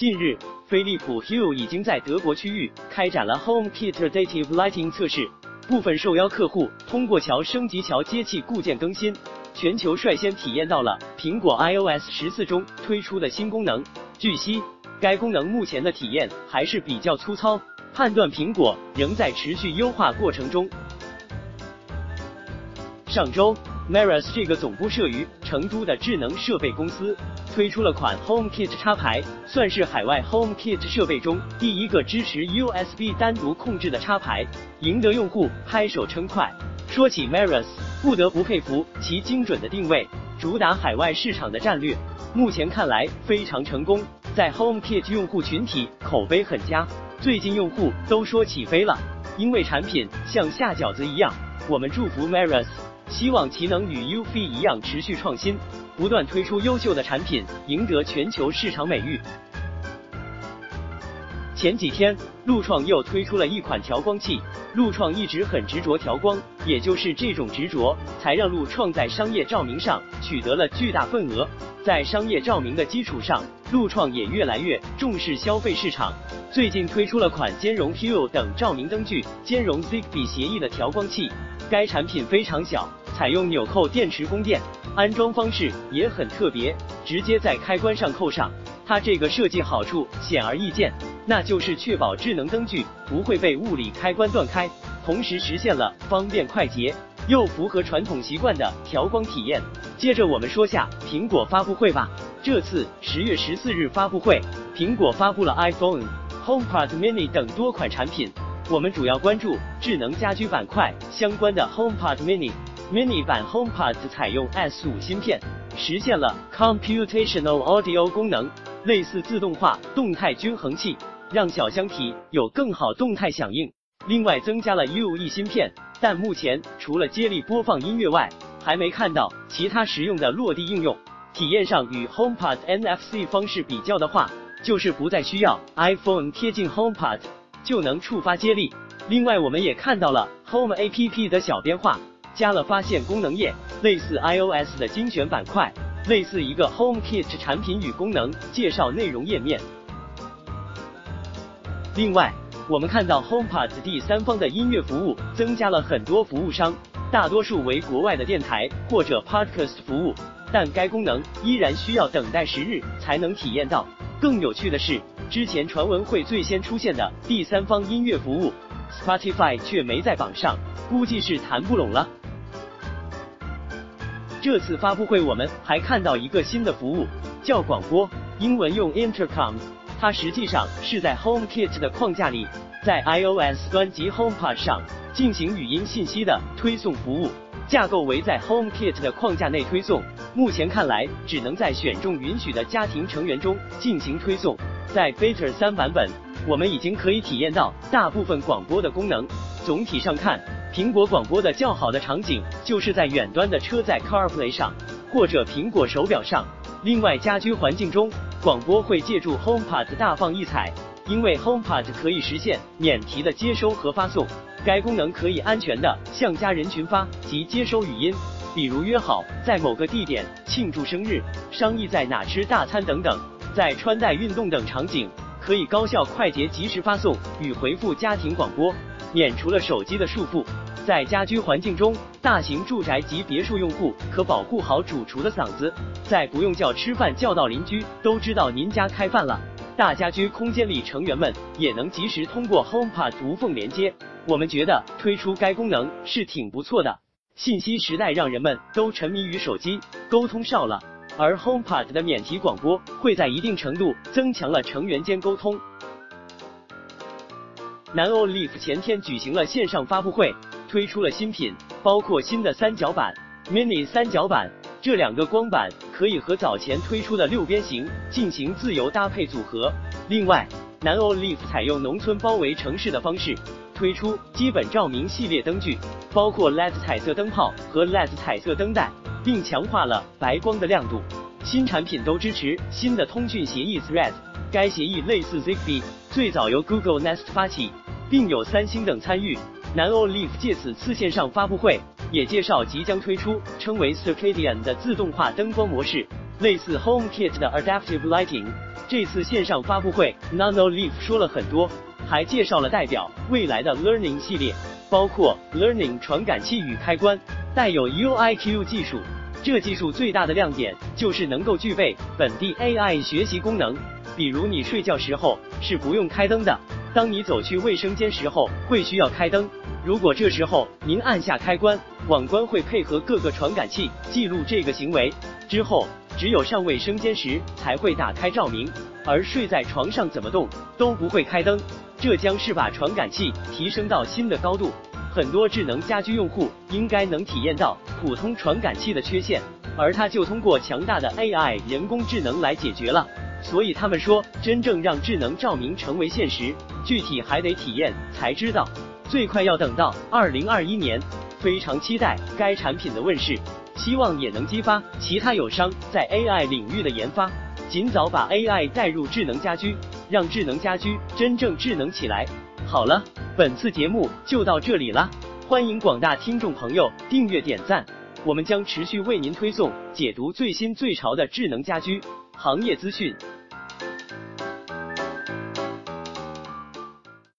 近日，飞利浦 Hue 已经在德国区域开展了 HomeKit Adaptive Lighting 测试，部分受邀客户通过桥升级桥接器固件更新，全球率先体验到了苹果 iOS 十四中推出的新功能。据悉，该功能目前的体验还是比较粗糙，判断苹果仍在持续优化过程中。上周。Maris 这个总部设于成都的智能设备公司推出了款 HomeKit 插排，算是海外 HomeKit 设备中第一个支持 USB 单独控制的插排，赢得用户拍手称快。说起 Maris，不得不佩服其精准的定位，主打海外市场的战略，目前看来非常成功，在 HomeKit 用户群体口碑很佳，最近用户都说起飞了，因为产品像下饺子一样。我们祝福 Maris。希望其能与 UFI 一样持续创新，不断推出优秀的产品，赢得全球市场美誉。前几天，陆创又推出了一款调光器。陆创一直很执着调光，也就是这种执着，才让陆创在商业照明上取得了巨大份额。在商业照明的基础上，陆创也越来越重视消费市场。最近推出了款兼容 Hue 等照明灯具、兼容 Zigbee 协议的调光器。该产品非常小。采用纽扣电池供电，安装方式也很特别，直接在开关上扣上。它这个设计好处显而易见，那就是确保智能灯具不会被物理开关断开，同时实现了方便快捷又符合传统习惯的调光体验。接着我们说下苹果发布会吧。这次十月十四日发布会，苹果发布了 iPhone、HomePod Mini 等多款产品。我们主要关注智能家居板块相关的 HomePod Mini。Mini 版 HomePod 采用 S5 芯片，实现了 Computational Audio 功能，类似自动化动态均衡器，让小箱体有更好动态响应。另外增加了 UE 芯片，但目前除了接力播放音乐外，还没看到其他实用的落地应用。体验上与 HomePod NFC 方式比较的话，就是不再需要 iPhone 贴近 HomePod 就能触发接力。另外我们也看到了 Home APP 的小变化。加了发现功能页，类似 iOS 的精选板块，类似一个 HomeKit 产品与功能介绍内容页面。另外，我们看到 HomePod 第三方的音乐服务增加了很多服务商，大多数为国外的电台或者 Podcast 服务，但该功能依然需要等待十日才能体验到。更有趣的是，之前传闻会最先出现的第三方音乐服务 Spotify 却没在榜上，估计是谈不拢了。这次发布会，我们还看到一个新的服务，叫广播，英文用 Intercom。它实际上是在 HomeKit 的框架里，在 iOS 端及 HomePod 上进行语音信息的推送服务，架构为在 HomeKit 的框架内推送。目前看来，只能在选中允许的家庭成员中进行推送。在 Beta 三版本，我们已经可以体验到大部分广播的功能。总体上看，苹果广播的较好的场景就是在远端的车载 CarPlay 上，或者苹果手表上。另外，家居环境中广播会借助 HomePod 大放异彩，因为 HomePod 可以实现免提的接收和发送。该功能可以安全的向家人群发及接收语音，比如约好在某个地点庆祝生日、商议在哪吃大餐等等。在穿戴、运动等场景，可以高效、快捷、及时发送与回复家庭广播。免除了手机的束缚，在家居环境中，大型住宅及别墅用户可保护好主厨的嗓子，在不用叫吃饭叫到邻居都知道您家开饭了。大家居空间里成员们也能及时通过 HomePod 无缝连接。我们觉得推出该功能是挺不错的。信息时代让人们都沉迷于手机，沟通少了，而 HomePod 的免提广播会在一定程度增强了成员间沟通。南欧 Leaf 前天举行了线上发布会，推出了新品，包括新的三角板、Mini 三角板，这两个光板可以和早前推出的六边形进行自由搭配组合。另外，南欧 Leaf 采用农村包围城市的方式，推出基本照明系列灯具，包括 LED 彩色灯泡和 LED 彩色灯带，并强化了白光的亮度。新产品都支持新的通讯协议 Thread。该协议类似 Zigbee，最早由 Google Nest 发起，并有三星等参与。南欧 Leaf 借此次线上发布会，也介绍即将推出称为 Circadian 的自动化灯光模式，类似 HomeKit 的 Adaptive Lighting，这次线上发布会，Nanoleaf 说了很多，还介绍了代表未来的 Learning 系列，包括 Learning 传感器与开关，带有 UIQ 技术。这技术最大的亮点就是能够具备本地 AI 学习功能，比如你睡觉时候是不用开灯的，当你走去卫生间时候会需要开灯。如果这时候您按下开关，网关会配合各个传感器记录这个行为，之后只有上卫生间时才会打开照明，而睡在床上怎么动都不会开灯。这将是把传感器提升到新的高度。很多智能家居用户应该能体验到普通传感器的缺陷，而它就通过强大的 AI 人工智能来解决了。所以他们说，真正让智能照明成为现实，具体还得体验才知道。最快要等到二零二一年，非常期待该产品的问世，希望也能激发其他友商在 AI 领域的研发，尽早把 AI 带入智能家居，让智能家居真正智能起来。好了。本次节目就到这里了，欢迎广大听众朋友订阅点赞，我们将持续为您推送解读最新最潮的智能家居行业资讯。